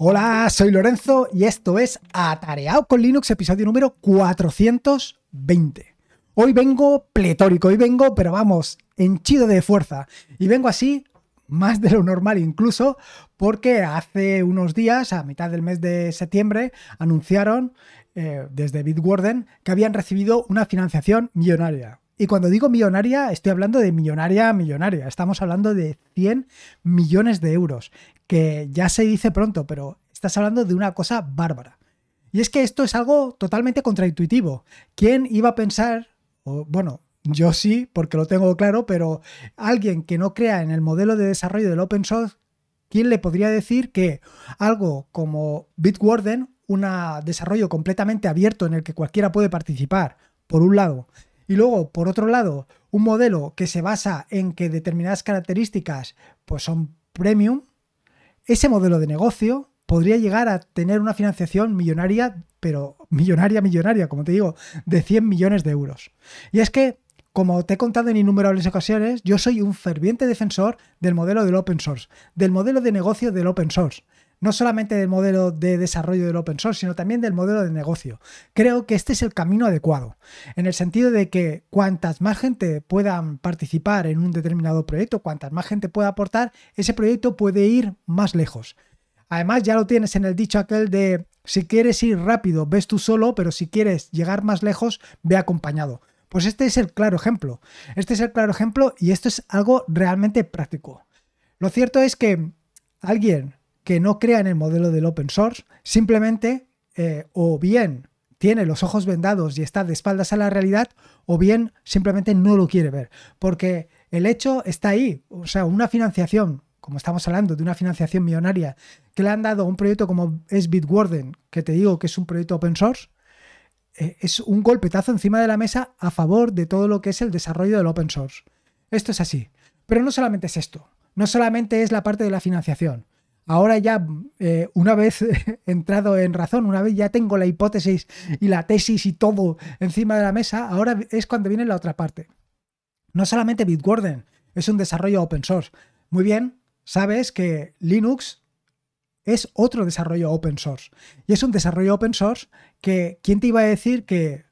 Hola, soy Lorenzo y esto es Atareado con Linux, episodio número 420. Hoy vengo pletórico, hoy vengo, pero vamos, henchido de fuerza. Y vengo así, más de lo normal incluso, porque hace unos días, a mitad del mes de septiembre, anunciaron eh, desde Bitwarden que habían recibido una financiación millonaria. Y cuando digo millonaria, estoy hablando de millonaria millonaria. Estamos hablando de 100 millones de euros, que ya se dice pronto, pero estás hablando de una cosa bárbara. Y es que esto es algo totalmente contraintuitivo. ¿Quién iba a pensar, o, bueno, yo sí, porque lo tengo claro, pero alguien que no crea en el modelo de desarrollo del open source, ¿quién le podría decir que algo como Bitwarden, un desarrollo completamente abierto en el que cualquiera puede participar, por un lado, y luego, por otro lado, un modelo que se basa en que determinadas características pues son premium, ese modelo de negocio podría llegar a tener una financiación millonaria, pero millonaria, millonaria, como te digo, de 100 millones de euros. Y es que, como te he contado en innumerables ocasiones, yo soy un ferviente defensor del modelo del open source, del modelo de negocio del open source no solamente del modelo de desarrollo del open source, sino también del modelo de negocio. Creo que este es el camino adecuado, en el sentido de que cuantas más gente pueda participar en un determinado proyecto, cuantas más gente pueda aportar, ese proyecto puede ir más lejos. Además, ya lo tienes en el dicho aquel de si quieres ir rápido, ves tú solo, pero si quieres llegar más lejos, ve acompañado. Pues este es el claro ejemplo. Este es el claro ejemplo y esto es algo realmente práctico. Lo cierto es que alguien que no crea en el modelo del open source, simplemente eh, o bien tiene los ojos vendados y está de espaldas a la realidad, o bien simplemente no lo quiere ver. Porque el hecho está ahí. O sea, una financiación, como estamos hablando de una financiación millonaria, que le han dado a un proyecto como es Bitwarden, que te digo que es un proyecto open source, eh, es un golpetazo encima de la mesa a favor de todo lo que es el desarrollo del open source. Esto es así. Pero no solamente es esto. No solamente es la parte de la financiación ahora ya, eh, una vez entrado en razón, una vez ya tengo la hipótesis y la tesis y todo encima de la mesa, ahora es cuando viene la otra parte. No solamente Bitwarden es un desarrollo open source. Muy bien, sabes que Linux es otro desarrollo open source. Y es un desarrollo open source que, ¿quién te iba a decir que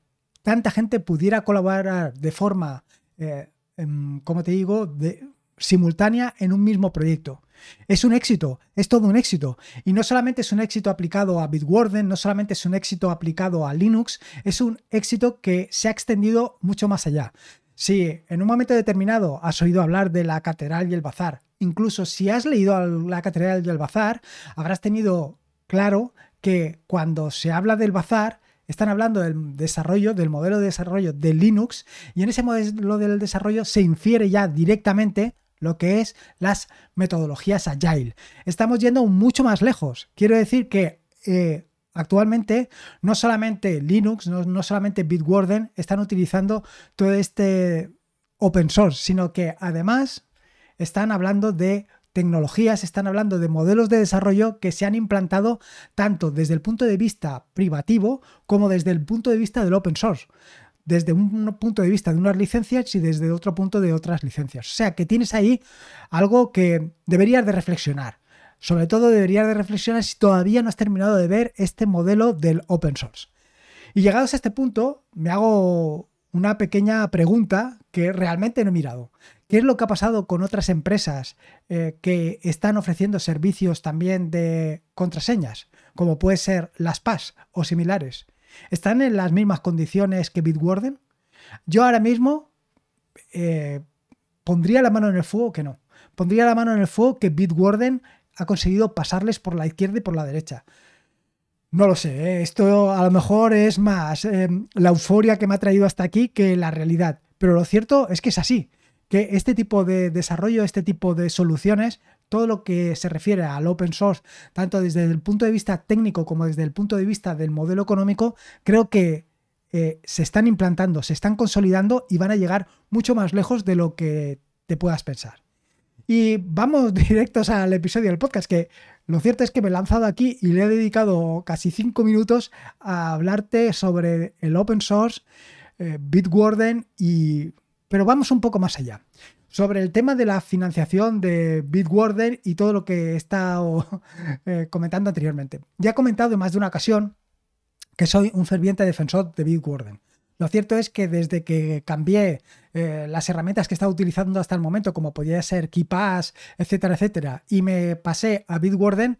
tanta gente pudiera colaborar de forma, eh, em, como te digo, de, simultánea en un mismo proyecto? Es un éxito, es todo un éxito. Y no solamente es un éxito aplicado a Bitwarden, no solamente es un éxito aplicado a Linux, es un éxito que se ha extendido mucho más allá. Si en un momento determinado has oído hablar de la catedral y el bazar, incluso si has leído la catedral y el bazar, habrás tenido claro que cuando se habla del bazar, están hablando del desarrollo, del modelo de desarrollo de Linux, y en ese modelo del desarrollo se infiere ya directamente lo que es las metodologías agile. Estamos yendo mucho más lejos. Quiero decir que eh, actualmente no solamente Linux, no, solamente Bitwarden están utilizando todo este open source, sino que además están hablando de tecnologías, están hablando de modelos de desarrollo que se han implantado tanto desde el punto de vista privativo como desde el punto de vista del open source desde un punto de vista de unas licencias y desde otro punto de otras licencias. O sea que tienes ahí algo que deberías de reflexionar. Sobre todo deberías de reflexionar si todavía no has terminado de ver este modelo del open source. Y llegados a este punto, me hago una pequeña pregunta que realmente no he mirado. ¿Qué es lo que ha pasado con otras empresas eh, que están ofreciendo servicios también de contraseñas, como puede ser las PAS o similares? ¿Están en las mismas condiciones que Bitwarden? Yo ahora mismo eh, pondría la mano en el fuego que no. Pondría la mano en el fuego que Bitwarden ha conseguido pasarles por la izquierda y por la derecha. No lo sé, ¿eh? esto a lo mejor es más eh, la euforia que me ha traído hasta aquí que la realidad. Pero lo cierto es que es así, que este tipo de desarrollo, este tipo de soluciones todo lo que se refiere al open source, tanto desde el punto de vista técnico como desde el punto de vista del modelo económico, creo que eh, se están implantando, se están consolidando y van a llegar mucho más lejos de lo que te puedas pensar. Y vamos directos al episodio del podcast, que lo cierto es que me he lanzado aquí y le he dedicado casi cinco minutos a hablarte sobre el open source, eh, Bitwarden y Pero vamos un poco más allá. Sobre el tema de la financiación de Bitwarden y todo lo que he estado eh, comentando anteriormente. Ya he comentado en más de una ocasión que soy un ferviente defensor de Bitwarden. Lo cierto es que desde que cambié eh, las herramientas que estaba utilizando hasta el momento, como podía ser KeePass, etcétera, etcétera, y me pasé a Bitwarden,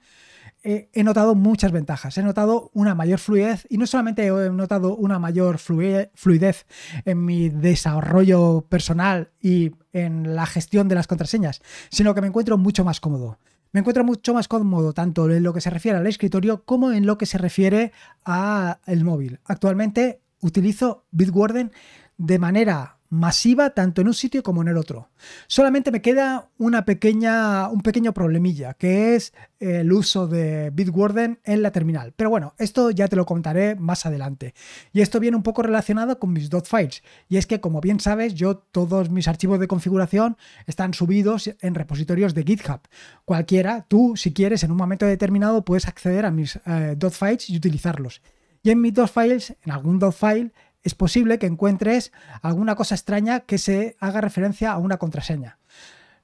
he notado muchas ventajas. He notado una mayor fluidez y no solamente he notado una mayor fluidez en mi desarrollo personal y en la gestión de las contraseñas, sino que me encuentro mucho más cómodo. Me encuentro mucho más cómodo tanto en lo que se refiere al escritorio como en lo que se refiere al móvil. Actualmente utilizo Bitwarden de manera masiva tanto en un sitio como en el otro. Solamente me queda una pequeña, un pequeño problemilla, que es el uso de Bitwarden en la terminal. Pero bueno, esto ya te lo contaré más adelante. Y esto viene un poco relacionado con mis dot files. Y es que, como bien sabes, yo todos mis archivos de configuración están subidos en repositorios de GitHub. Cualquiera, tú, si quieres, en un momento determinado puedes acceder a mis eh, dot files y utilizarlos. Y en mis dos files, en algún dot file, es posible que encuentres alguna cosa extraña que se haga referencia a una contraseña.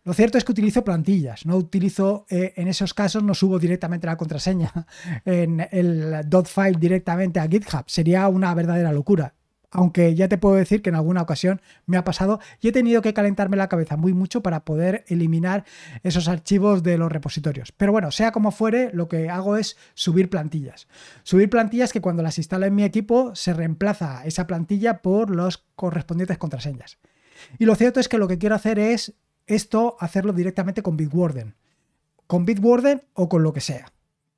Lo cierto es que utilizo plantillas, no utilizo, eh, en esos casos no subo directamente la contraseña en el file directamente a GitHub, sería una verdadera locura aunque ya te puedo decir que en alguna ocasión me ha pasado y he tenido que calentarme la cabeza muy mucho para poder eliminar esos archivos de los repositorios. Pero bueno, sea como fuere, lo que hago es subir plantillas. Subir plantillas que cuando las instalo en mi equipo se reemplaza esa plantilla por los correspondientes contraseñas. Y lo cierto es que lo que quiero hacer es esto, hacerlo directamente con Bitwarden. Con Bitwarden o con lo que sea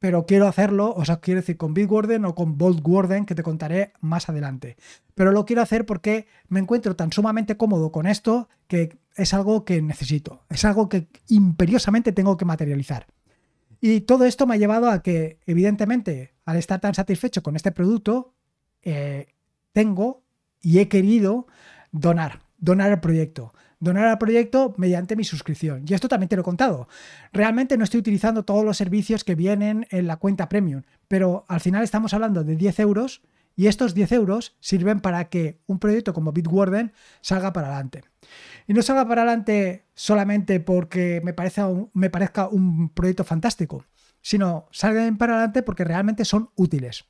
pero quiero hacerlo, o sea, quiero decir con Bitwarden o con Warden, que te contaré más adelante. Pero lo quiero hacer porque me encuentro tan sumamente cómodo con esto que es algo que necesito, es algo que imperiosamente tengo que materializar. Y todo esto me ha llevado a que, evidentemente, al estar tan satisfecho con este producto, eh, tengo y he querido donar, donar el proyecto donar al proyecto mediante mi suscripción. Y esto también te lo he contado. Realmente no estoy utilizando todos los servicios que vienen en la cuenta premium, pero al final estamos hablando de 10 euros y estos 10 euros sirven para que un proyecto como Bitwarden salga para adelante. Y no salga para adelante solamente porque me, me parezca un proyecto fantástico, sino salgan para adelante porque realmente son útiles.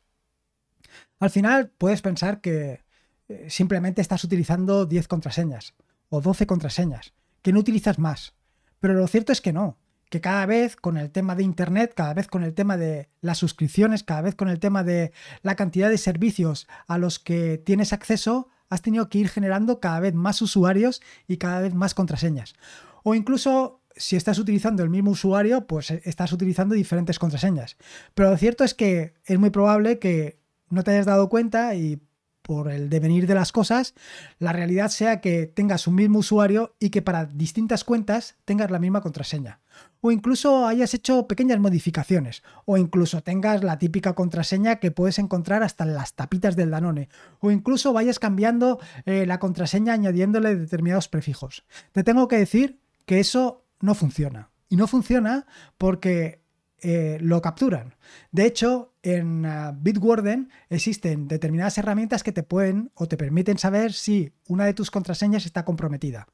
Al final puedes pensar que eh, simplemente estás utilizando 10 contraseñas o 12 contraseñas, que no utilizas más. Pero lo cierto es que no, que cada vez con el tema de Internet, cada vez con el tema de las suscripciones, cada vez con el tema de la cantidad de servicios a los que tienes acceso, has tenido que ir generando cada vez más usuarios y cada vez más contraseñas. O incluso si estás utilizando el mismo usuario, pues estás utilizando diferentes contraseñas. Pero lo cierto es que es muy probable que no te hayas dado cuenta y por el devenir de las cosas, la realidad sea que tengas un mismo usuario y que para distintas cuentas tengas la misma contraseña. O incluso hayas hecho pequeñas modificaciones. O incluso tengas la típica contraseña que puedes encontrar hasta en las tapitas del Danone. O incluso vayas cambiando eh, la contraseña añadiéndole determinados prefijos. Te tengo que decir que eso no funciona. Y no funciona porque eh, lo capturan. De hecho, en uh, Bitwarden existen determinadas herramientas que te pueden o te permiten saber si una de tus contraseñas está comprometida.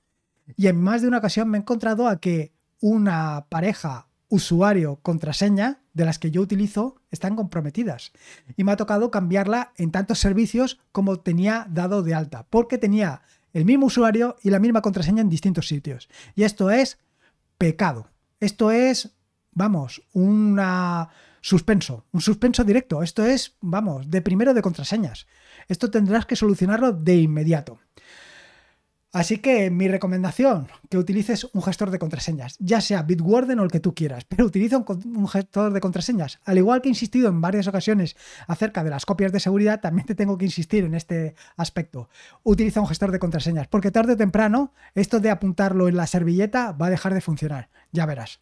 Y en más de una ocasión me he encontrado a que una pareja usuario-contraseña de las que yo utilizo están comprometidas. Y me ha tocado cambiarla en tantos servicios como tenía dado de alta, porque tenía el mismo usuario y la misma contraseña en distintos sitios. Y esto es pecado. Esto es vamos, un suspenso, un suspenso directo. Esto es, vamos, de primero de contraseñas. Esto tendrás que solucionarlo de inmediato. Así que mi recomendación, que utilices un gestor de contraseñas, ya sea Bitwarden o el que tú quieras, pero utiliza un, gestor de contraseñas. Al igual que he insistido en varias ocasiones acerca de las copias de seguridad, también te tengo que insistir en este aspecto. Utiliza un gestor de contraseñas, porque tarde o temprano esto de apuntarlo en la servilleta va a dejar de funcionar. Ya verás.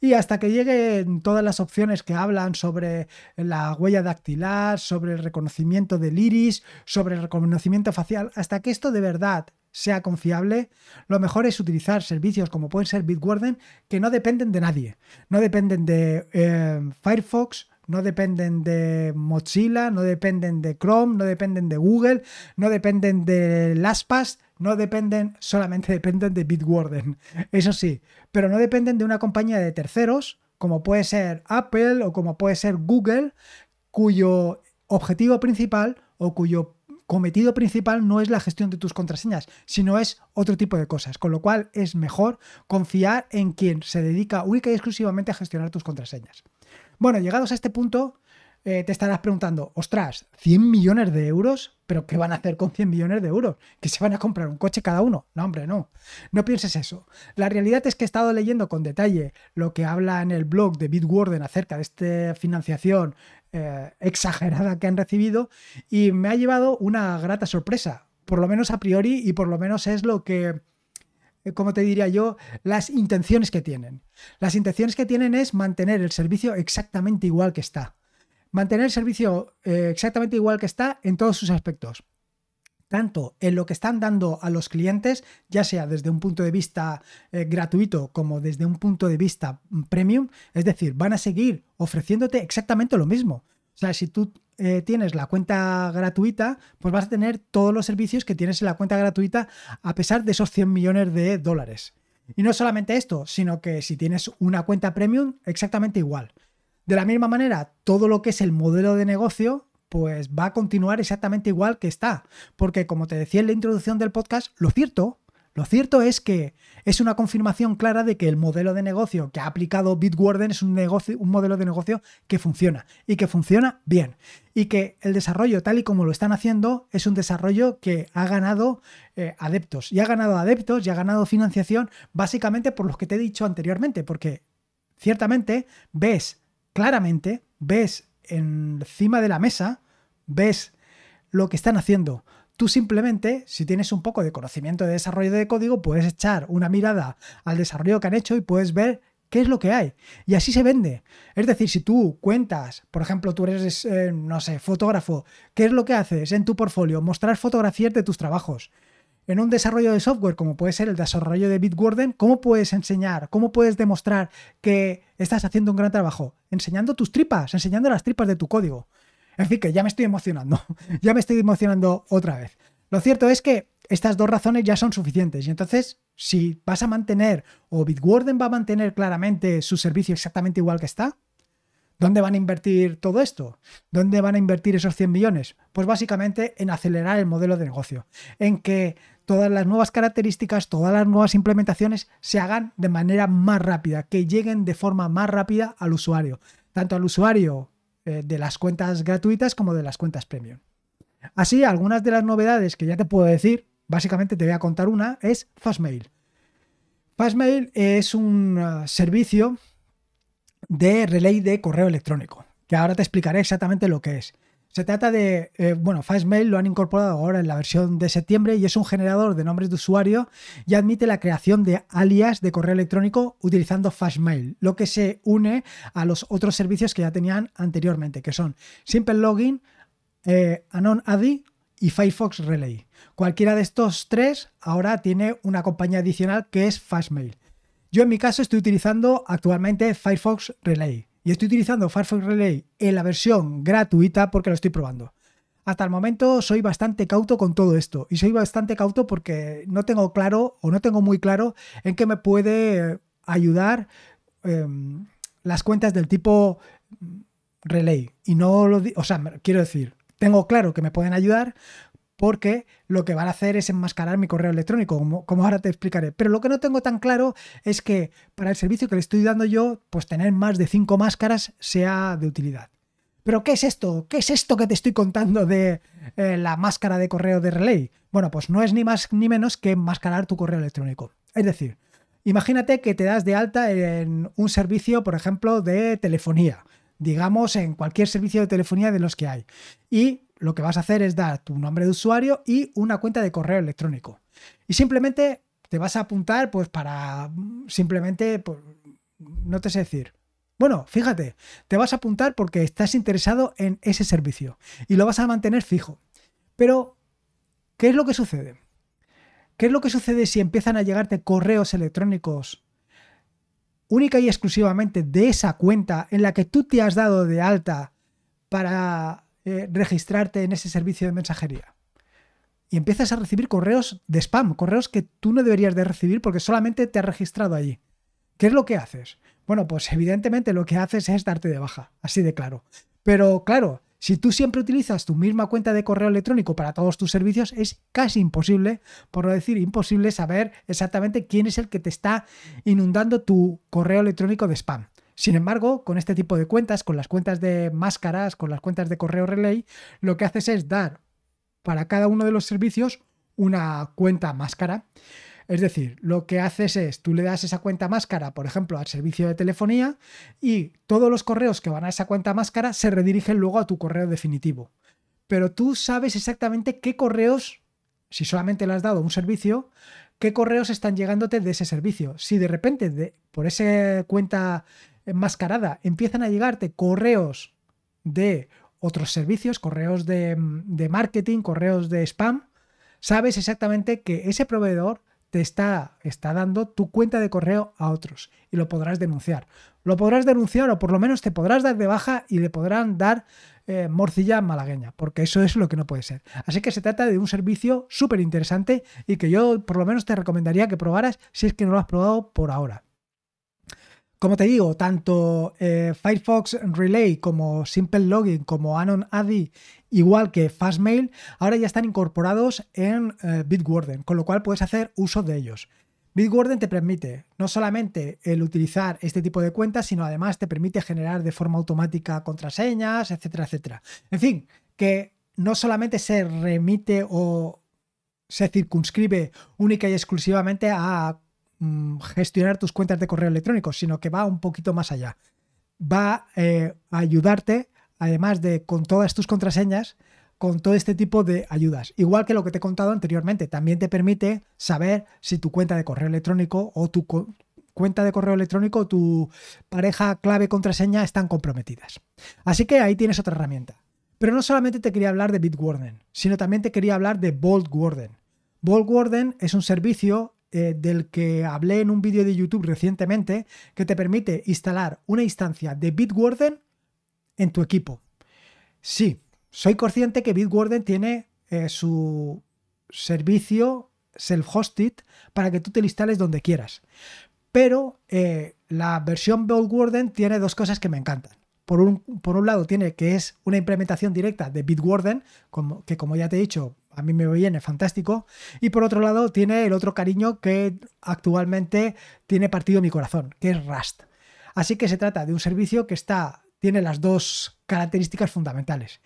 Y hasta que lleguen todas las opciones que hablan sobre la huella dactilar, sobre el reconocimiento del iris, sobre el reconocimiento facial, hasta que esto de verdad sea confiable, lo mejor es utilizar servicios como pueden ser Bitwarden que no dependen de nadie. No dependen de eh, Firefox, no dependen de Mozilla, no dependen de Chrome, no dependen de Google, no dependen de LastPass, no dependen, solamente dependen de Bitwarden. Eso sí, pero no dependen de una compañía de terceros, como puede ser Apple o como puede ser Google, cuyo objetivo principal o cuyo cometido principal no es la gestión de tus contraseñas, sino es otro tipo de cosas, con lo cual es mejor confiar en quien se dedica única y exclusivamente a gestionar tus contraseñas. Bueno, llegados a este punto, eh, te estarás preguntando, ostras, 100 millones de euros, pero ¿qué van a hacer con 100 millones de euros? ¿Que se van a comprar un coche cada uno? No, hombre, no. No pienses eso. La realidad es que he estado leyendo con detalle lo que habla en el blog de Bitwarden acerca de esta financiación eh, exagerada que han recibido y me ha llevado una grata sorpresa, por lo menos a priori y por lo menos es lo que, eh, como te diría yo, las intenciones que tienen. Las intenciones que tienen es mantener el servicio exactamente igual que está. Mantener el servicio eh, exactamente igual que está en todos sus aspectos tanto en lo que están dando a los clientes, ya sea desde un punto de vista eh, gratuito como desde un punto de vista mm, premium, es decir, van a seguir ofreciéndote exactamente lo mismo. O sea, si tú eh, tienes la cuenta gratuita, pues vas a tener todos los servicios que tienes en la cuenta gratuita a pesar de esos 100 millones de dólares. Y no solamente esto, sino que si tienes una cuenta premium, exactamente igual. De la misma manera, todo lo que es el modelo de negocio pues va a continuar exactamente igual que está. Porque como te decía en la introducción del podcast, lo cierto, lo cierto es que es una confirmación clara de que el modelo de negocio que ha aplicado Bitwarden es un, negocio, un modelo de negocio que funciona y que funciona bien. Y que el desarrollo tal y como lo están haciendo es un desarrollo que ha ganado eh, adeptos. Y ha ganado adeptos y ha ganado financiación básicamente por lo que te he dicho anteriormente. Porque ciertamente ves claramente, ves encima de la mesa, ves lo que están haciendo. Tú simplemente, si tienes un poco de conocimiento de desarrollo de código, puedes echar una mirada al desarrollo que han hecho y puedes ver qué es lo que hay. Y así se vende. Es decir, si tú cuentas, por ejemplo, tú eres, eh, no sé, fotógrafo, ¿qué es lo que haces en tu portfolio? Mostrar fotografías de tus trabajos. En un desarrollo de software, como puede ser el desarrollo de Bitwarden, ¿cómo puedes enseñar, cómo puedes demostrar que estás haciendo un gran trabajo? Enseñando tus tripas, enseñando las tripas de tu código. En fin, que ya me estoy emocionando, ya me estoy emocionando otra vez. Lo cierto es que estas dos razones ya son suficientes y entonces si vas a mantener o Bitwarden va a mantener claramente su servicio exactamente igual que está, ¿dónde van a invertir todo esto? ¿Dónde van a invertir esos 100 millones? Pues básicamente en acelerar el modelo de negocio, en que todas las nuevas características, todas las nuevas implementaciones se hagan de manera más rápida, que lleguen de forma más rápida al usuario, tanto al usuario eh, de las cuentas gratuitas como de las cuentas premium. Así, algunas de las novedades que ya te puedo decir, básicamente te voy a contar una, es Fastmail. Fastmail es un uh, servicio de relay de correo electrónico, que ahora te explicaré exactamente lo que es. Se trata de, eh, bueno, Fastmail lo han incorporado ahora en la versión de septiembre y es un generador de nombres de usuario y admite la creación de alias de correo electrónico utilizando Fastmail, lo que se une a los otros servicios que ya tenían anteriormente, que son Simple Login, eh, Anon ADI y Firefox Relay. Cualquiera de estos tres ahora tiene una compañía adicional que es Fastmail. Yo en mi caso estoy utilizando actualmente Firefox Relay y estoy utilizando Firefox Relay en la versión gratuita porque lo estoy probando. Hasta el momento soy bastante cauto con todo esto y soy bastante cauto porque no tengo claro o no tengo muy claro en qué me puede ayudar em, las cuentas del tipo Relay. Y no lo, o sea, quiero decir, tengo claro que me pueden ayudar, porque lo que van a hacer es enmascarar mi correo electrónico, como, ahora te explicaré. Pero lo que no tengo tan claro es que para el servicio que le estoy dando yo, pues tener más de cinco máscaras sea de utilidad. Pero ¿qué es esto? ¿Qué es esto que te estoy contando de eh, la máscara de correo de Relay? Bueno, pues no es ni más ni menos que enmascarar tu correo electrónico. Es decir, imagínate que te das de alta en un servicio, por ejemplo, de telefonía, digamos en cualquier servicio de telefonía de los que hay. Y lo que vas a hacer es dar tu nombre de usuario y una cuenta de correo electrónico. Y simplemente te vas a apuntar pues para simplemente, pues, no te sé decir. Bueno, fíjate, te vas a apuntar porque estás interesado en ese servicio y lo vas a mantener fijo. Pero, ¿qué es lo que sucede? ¿Qué es lo que sucede si empiezan a llegarte correos electrónicos única y exclusivamente de esa cuenta en la que tú te has dado de alta para eh, registrarte en ese servicio de mensajería. Y empiezas a recibir correos de spam, correos que tú no deberías de recibir porque solamente te has registrado allí. ¿Qué es lo que haces? Bueno, pues evidentemente lo que haces es darte de baja, así de claro. Pero claro, si tú siempre utilizas tu misma cuenta de correo electrónico para todos tus servicios, es casi imposible, por no decir imposible, saber exactamente quién es el que te está inundando tu correo electrónico de spam. Sin embargo, con este tipo de cuentas, con las cuentas de máscaras, con las cuentas de correo relay, lo que haces es dar para cada uno de los servicios una cuenta máscara. Es decir, lo que haces es, tú le das esa cuenta máscara, por ejemplo, al servicio de telefonía y todos los correos que van a esa cuenta máscara se redirigen luego a tu correo definitivo. Pero tú sabes exactamente qué correos, si solamente le has dado un servicio, qué correos están llegándote de ese servicio. Si de repente por esa cuenta enmascarada empiezan a llegarte correos de otros servicios, correos de, de marketing, correos de spam, sabes exactamente que ese proveedor te está, está dando tu cuenta de correo a otros y lo podrás denunciar. Lo podrás denunciar o por lo menos te podrás dar de baja y le podrán dar eh, morcilla malagueña, porque eso es lo que no puede ser. Así que se trata de un servicio súper interesante y que yo por lo menos te recomendaría que probaras si es que no lo has probado por ahora. Como te digo, tanto eh, Firefox Relay como Simple Login como Anon ADI, igual que Fastmail, ahora ya están incorporados en eh, Bitwarden, con lo cual puedes hacer uso de ellos. Bitwarden te permite no solamente el utilizar este tipo de cuentas, sino además te permite generar de forma automática contraseñas, etcétera, etcétera. En fin, que no solamente se remite o se circunscribe única y exclusivamente a Mm, gestionar tus cuentas de correo electrónico, sino que va un poquito más allá. Va eh, a ayudarte, además de con todas tus contraseñas, con todo este tipo de ayudas. Igual que lo que te he contado anteriormente, también te permite saber si tu cuenta de correo electrónico o tu cuenta de correo electrónico o tu pareja clave contraseña están comprometidas. Así que ahí tienes otra herramienta. Pero no solamente te quería hablar de Bitwarden, sino también te quería hablar de Warden. Vault Warden es un servicio eh, del que hablé en un vídeo de YouTube recientemente, que te permite instalar una instancia de Bitwarden en tu equipo. Sí, soy consciente que Bitwarden tiene eh, su servicio self-hosted para que tú te lo instales donde quieras. Pero eh, la versión Bitwarden tiene dos cosas que me encantan. Por un, por un, lado tiene que es una implementación directa de Bitwarden, como, que como ya te he dicho, a mí me viene fantástico. Y por otro lado, tiene el otro cariño que actualmente tiene partido mi corazón, que es Rust. Así que se trata de un servicio que está, tiene las dos características fundamentales.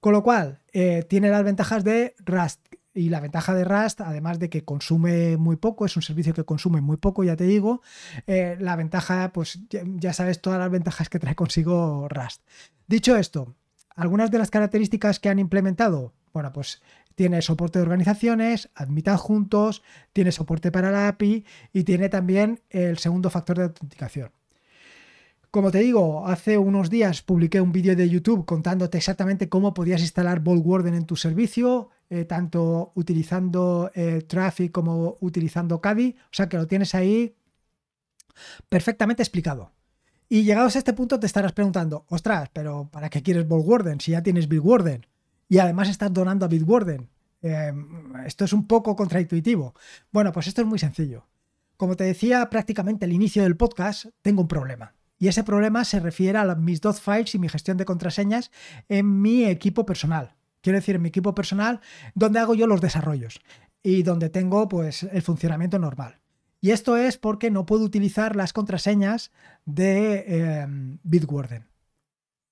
Con lo cual, eh, tiene las ventajas de Rust. Y la ventaja de Rust, además de que consume muy poco, es un servicio que consume muy poco, ya te digo, eh, la ventaja, pues ya, sabes todas las ventajas que trae consigo Rust. Dicho esto, algunas de las características que han implementado, bueno, pues tiene soporte de organizaciones, admitan juntos, tiene soporte para la API y tiene también el segundo factor de autenticación. Como te digo, hace unos días publiqué un vídeo de YouTube contándote exactamente cómo podías instalar Warden en tu servicio, eh, tanto utilizando eh, Traffic como utilizando Caddy, o sea que lo tienes ahí perfectamente explicado. Y llegados a este punto te estarás preguntando, ostras, pero ¿para qué quieres Warden si ya tienes Warden? Y además estás donando a Bitwarden. Em, esto es un poco contraintuitivo. Bueno, pues esto es muy sencillo. Como te decía prácticamente al inicio del podcast, tengo un problema. Y ese problema se refiere a mis dos files y mi gestión de contraseñas en mi equipo personal. Quiero decir, en mi equipo personal, donde hago yo los desarrollos y donde tengo pues el funcionamiento normal. Y esto es porque no puedo utilizar las contraseñas de em, Bitwarden.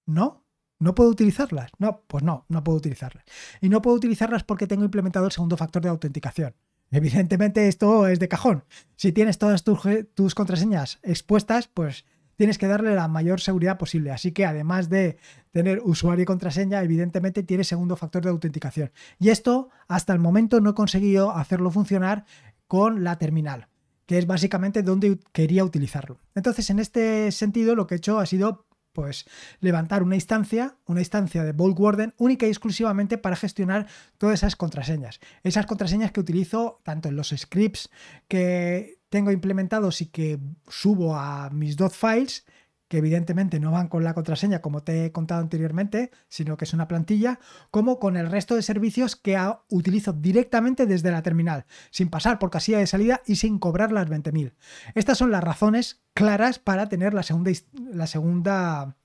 ¿No? ¿No puedo utilizarlas? No, pues no, no puedo utilizarlas. Y no puedo utilizarlas porque tengo implementado el segundo factor de autenticación. Evidentemente esto es de cajón. Si tienes todas tus, contraseñas expuestas, pues tienes que darle la mayor seguridad posible. Así que además de tener usuario y contraseña, evidentemente tiene segundo factor de autenticación. Y esto hasta el momento no he conseguido hacerlo funcionar con la terminal, que es básicamente donde quería utilizarlo. Entonces, en este sentido, lo que he hecho ha sido pues levantar una instancia, una instancia de Vault Warden única y exclusivamente para gestionar todas esas contraseñas. Esas contraseñas que utilizo tanto en los scripts que tengo implementados y que subo a mis dot files, que evidentemente no van con la contraseña como te he contado anteriormente, sino que es una plantilla, como con el resto de servicios que utilizo directamente desde la terminal, sin pasar por casilla de salida y sin cobrar las 20.000. Estas son las razones claras para tener la segunda,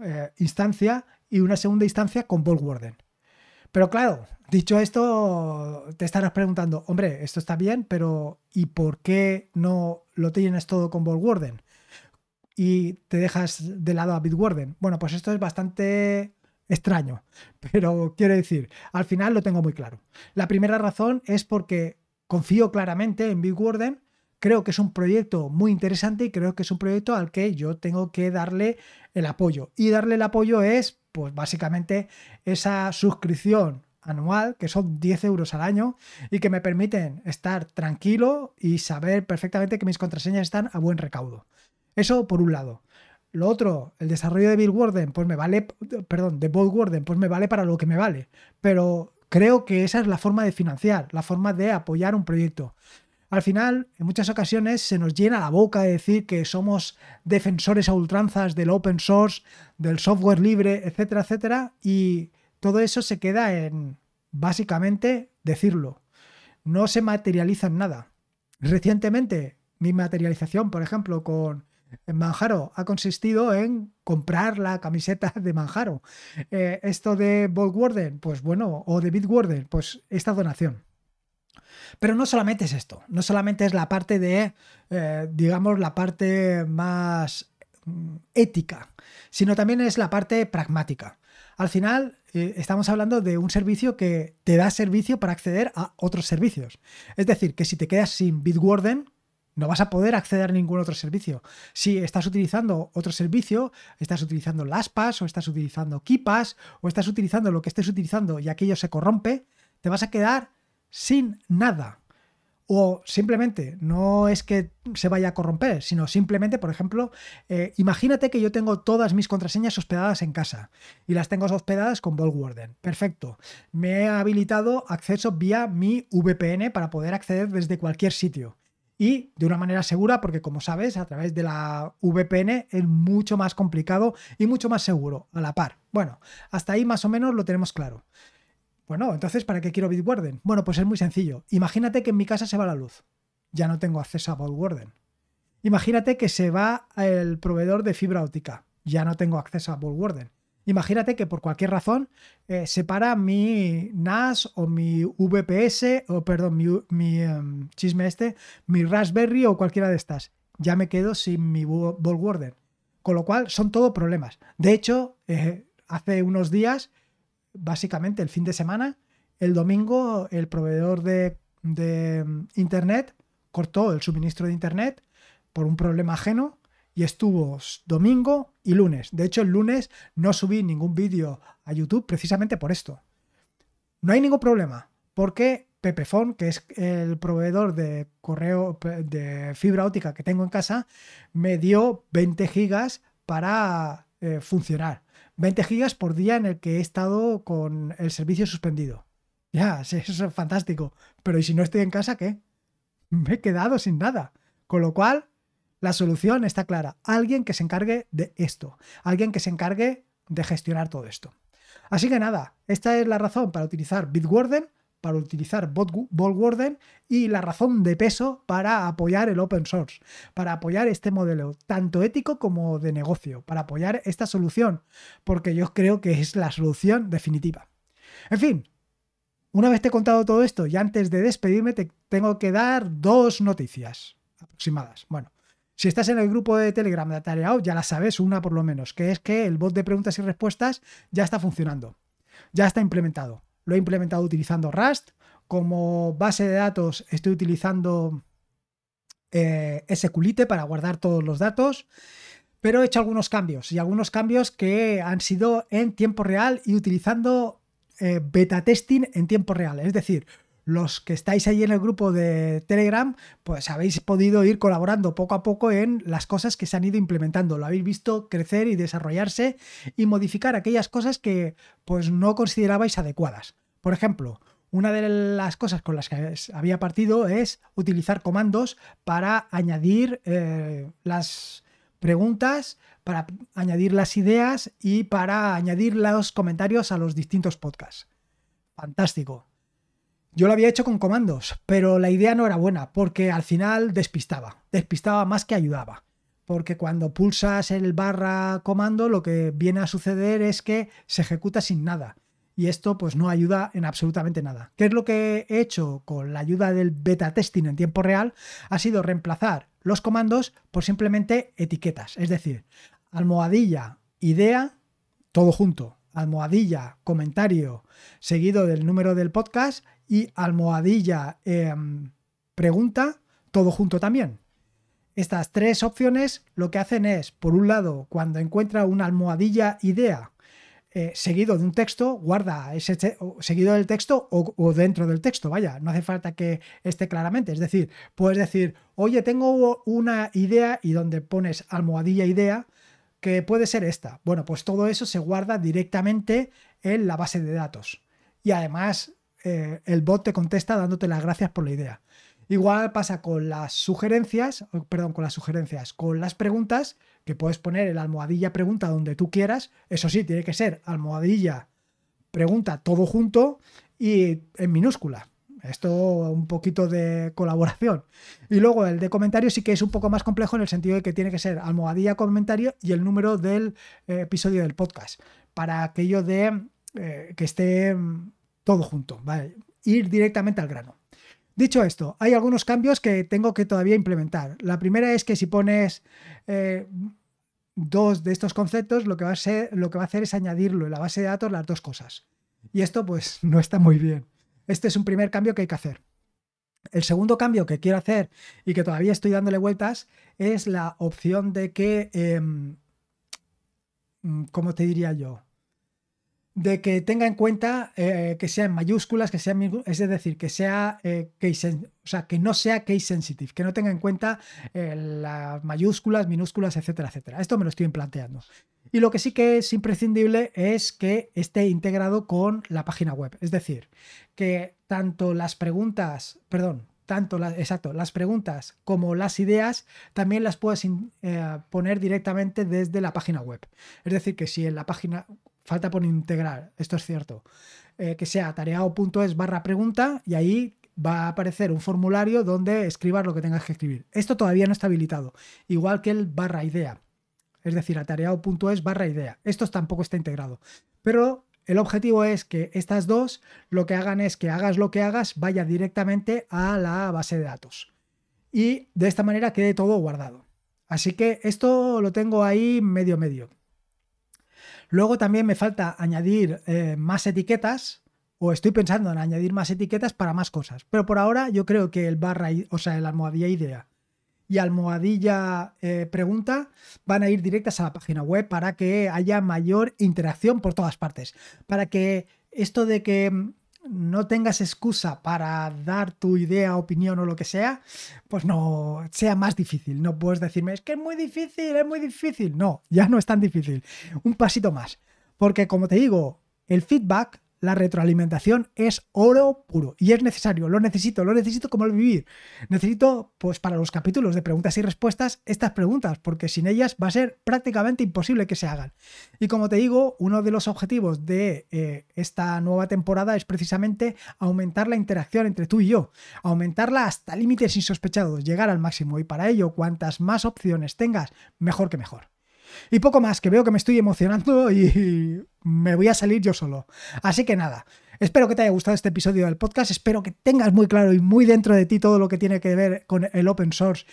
eh, instancia y una segunda instancia con Warden. Pero claro, dicho esto, te estarás preguntando, hombre, esto está bien, pero ¿y por qué no lo tienes todo con Warden? Y te dejas de lado a Bitwarden. Bueno, pues esto es bastante extraño, pero quiero decir, al final lo tengo muy claro. La primera razón es porque confío claramente en Bitwarden, creo que es un proyecto muy interesante y creo que es un proyecto al que yo tengo que darle el apoyo. Y darle el apoyo es pues básicamente esa suscripción anual, que son 10 euros al año, y que me permiten estar tranquilo y saber perfectamente que mis contraseñas están a buen recaudo. Eso por un lado. Lo otro, el desarrollo de Bill Warden, pues me vale, perdón, de Bold Warden, pues me vale para lo que me vale. Pero creo que esa es la forma de financiar, la forma de apoyar un proyecto. Al final, en muchas ocasiones se nos llena la boca de decir que somos defensores a ultranzas del open source, del software libre, etcétera, etcétera, y todo eso se queda en básicamente decirlo. No se materializa en nada. Recientemente, mi materialización, por ejemplo, con Manjaro ha consistido en comprar la camiseta de Manjaro. Eh, esto de Bolt pues bueno, o de Bitwarden, pues esta donación. Pero no solamente es esto, no solamente es la parte de, eh, digamos, la parte más mm, ética, sino también es la parte pragmática. Al final, eh, estamos hablando de un servicio que te da servicio para acceder a otros servicios. Es decir, que si te quedas sin Bitwarden, no vas a poder acceder a ningún otro servicio. Si estás utilizando otro servicio, estás utilizando LastPass o estás utilizando KeePass o estás utilizando lo que estés utilizando y aquello se corrompe, te vas a quedar sin nada. O simplemente, no es que se vaya a corromper, sino simplemente, por ejemplo, eh, imagínate que yo tengo todas mis contraseñas hospedadas en casa y las tengo hospedadas con Vault Warden. Perfecto. Me he habilitado acceso vía mi VPN para poder acceder desde cualquier sitio. Y de una manera segura, porque como sabes, a través de la VPN es mucho más complicado y mucho más seguro, a la par. Bueno, hasta ahí más o menos lo tenemos claro. Bueno, entonces, ¿para qué quiero Bitwarden? Bueno, pues es muy sencillo. Imagínate que en mi casa se va la luz. Ya no tengo acceso a Bitwarden. Imagínate que se va el proveedor de fibra óptica. Ya no tengo acceso a Bitwarden. Imagínate que por cualquier razón eh, se para mi NAS o mi VPS, o perdón, mi, em, chisme este, mi Raspberry o cualquiera de estas. Ya me quedo sin mi Warden. Con lo cual son todo problemas. De hecho, eh, hace unos días básicamente el fin de semana, el domingo el proveedor de, mm, Internet cortó el suministro de Internet por un problema ajeno y estuvo domingo y lunes. De hecho, el lunes no subí ningún vídeo a YouTube precisamente por esto. No hay ningún problema, porque Pepefon, que es el proveedor de correo de fibra óptica que tengo en casa, me dio 20 gigas para eh, funcionar. 20 gigas por día en el que he estado con el servicio suspendido. Ya, eso es fantástico. Pero ¿y si no estoy en casa, qué? Me he quedado sin nada. Con lo cual, la solución está clara. Alguien que se encargue de esto. Alguien que se encargue de gestionar todo esto. Así que nada, esta es la razón para utilizar Bitwarden para utilizar Warden y la razón de peso para apoyar el open source, para apoyar este modelo, tanto ético como de negocio, para apoyar esta solución, porque yo creo que es la solución definitiva. En fin, una vez te he contado todo esto y antes de despedirme te tengo que dar dos noticias aproximadas. Bueno, si estás en el grupo de Telegram de Atareao, ya la sabes, una por lo menos, que es que el bot de preguntas y respuestas ya está funcionando, ya está implementado. Lo he implementado utilizando Rust. Como base de datos estoy utilizando eh, SQLite para guardar todos los datos. Pero he hecho algunos cambios y algunos cambios que han sido en tiempo real y utilizando eh, beta testing en tiempo real. Es decir, los que estáis ahí en el grupo de Telegram, pues habéis podido ir colaborando poco a poco en las cosas que se han ido implementando. Lo habéis visto crecer y desarrollarse y modificar aquellas cosas que pues no considerabais adecuadas. Por ejemplo, una de las cosas con las que había partido es utilizar comandos para añadir eh, las preguntas, para añadir las ideas y para añadir los comentarios a los distintos podcasts. Fantástico. Yo lo había hecho con comandos, pero la idea no era buena porque al final despistaba, despistaba más que ayudaba. Porque cuando pulsas el barra comando lo que viene a suceder es que se ejecuta sin nada y esto pues no ayuda en absolutamente nada. ¿Qué es lo que he hecho con la ayuda del beta testing en tiempo real? Ha sido reemplazar los comandos por simplemente etiquetas, es decir, almohadilla, idea, todo junto, almohadilla, comentario, seguido del número del podcast y almohadilla, em, pregunta, todo junto también. Estas tres opciones lo que hacen es, por un lado, cuando encuentra una almohadilla idea, eh, seguido de un texto, guarda ese seguido del texto o, dentro del texto, vaya, no hace falta que esté claramente. Es decir, puedes decir, oye, tengo una idea y donde pones almohadilla idea, que puede ser esta. Bueno, pues todo eso se guarda directamente en la base de datos. Y además, eh, el bot te contesta dándote las gracias por la idea. Igual pasa con las sugerencias, perdón, con las sugerencias, con las preguntas, que puedes poner el almohadilla pregunta donde tú quieras. Eso sí, tiene que ser almohadilla pregunta todo junto y en minúscula. Esto un poquito de colaboración. Y luego el de comentario sí que es un poco más complejo en el sentido de que tiene que ser almohadilla comentario y el número del eh, episodio del podcast. Para aquello de eh, que esté mm, todo junto. ¿vale? Ir directamente al grano. Dicho esto, hay algunos cambios que tengo que todavía implementar. La primera es que si pones eh, dos de estos conceptos, lo que, va a ser, lo que va a hacer es añadirlo en la base de datos las dos cosas. Y esto pues no está muy bien. Este es un primer cambio que hay que hacer. El segundo cambio que quiero hacer y que todavía estoy dándole vueltas es la opción de que, em, ¿cómo te diría yo? De que tenga en cuenta eh, que sea en mayúsculas, que sea es decir, que sea eh, case, o sea, que no sea case sensitive, que no tenga en cuenta eh, las mayúsculas, minúsculas, etcétera, etcétera. Esto me lo estoy planteando. Y lo que sí que es imprescindible es que esté integrado con la página web, es decir, que tanto las preguntas, perdón, tanto las, exacto, las preguntas como las ideas también las puedes poner directamente desde la página web. Es decir, que si en la página falta por integrar, esto es cierto, eh, que sea tareao.es barra pregunta y ahí va a aparecer un formulario donde escribas lo que tengas que escribir. Esto todavía no está habilitado, igual que el barra idea, es decir, atareao.es barra idea. Esto tampoco está integrado, pero el objetivo es que estas dos lo que hagan es que hagas lo que hagas vaya directamente a la base de datos y de esta manera quede todo guardado. Así que esto lo tengo ahí medio medio. Luego también me falta añadir eh, más etiquetas, o estoy pensando en añadir más etiquetas para más cosas. Pero por ahora yo creo que el barra, o sea, el almohadilla idea y almohadilla eh, pregunta van a ir directas a la página web para que haya mayor interacción por todas partes. Para que esto de que mm, no tengas excusa para dar tu idea, opinión o lo que sea, pues no sea más difícil. No puedes decirme, es que es muy difícil, es muy difícil. No, ya no es tan difícil. Un pasito más. Porque como te digo, el feedback la retroalimentación es oro puro y es necesario, lo necesito, lo necesito como el vivir. Necesito, pues para los capítulos de preguntas y respuestas, estas preguntas, porque sin ellas va a ser prácticamente imposible que se hagan. Y como te digo, uno de los objetivos de eh, esta nueva temporada es precisamente aumentar la interacción entre tú y yo, aumentarla hasta límites insospechados, llegar al máximo y para ello, cuantas más opciones tengas, mejor que mejor. Y poco más, que veo que me estoy emocionando y me voy a salir yo solo. Así que nada, espero que te haya gustado este episodio del podcast, espero que tengas muy claro y muy dentro de ti todo lo que tiene que ver con el open source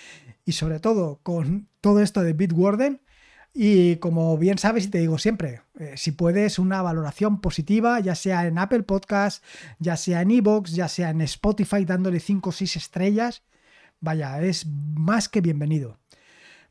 y sobre todo con todo esto de Bitwarden. Y como bien sabes y te digo siempre, eh, si puedes una valoración positiva, ya sea en Apple Podcast, ya sea en Evox, ya sea en Spotify dándole 5 o 6 estrellas, vaya, es más que bienvenido.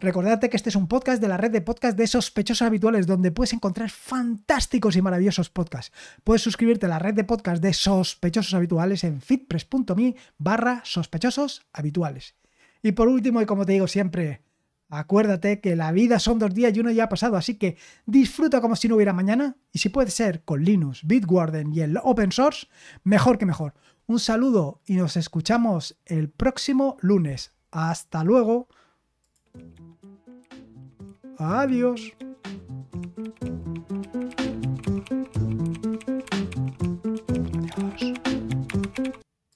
Recordate que este es un podcast de la red de podcast de sospechosos habituales, donde puedes encontrar fantásticos y maravillosos podcasts. Puedes suscribirte a la red de podcast de sospechosos habituales en fitpress.me barra sospechosos habituales. Y por último, y como te digo siempre, Acuérdate que la vida son dos días y uno ya ha pasado, así que disfruta como si no hubiera mañana y si puede ser con Linux, Bitwarden y el open source, mejor que mejor. Un saludo y nos escuchamos el próximo lunes. Hasta luego. Adiós.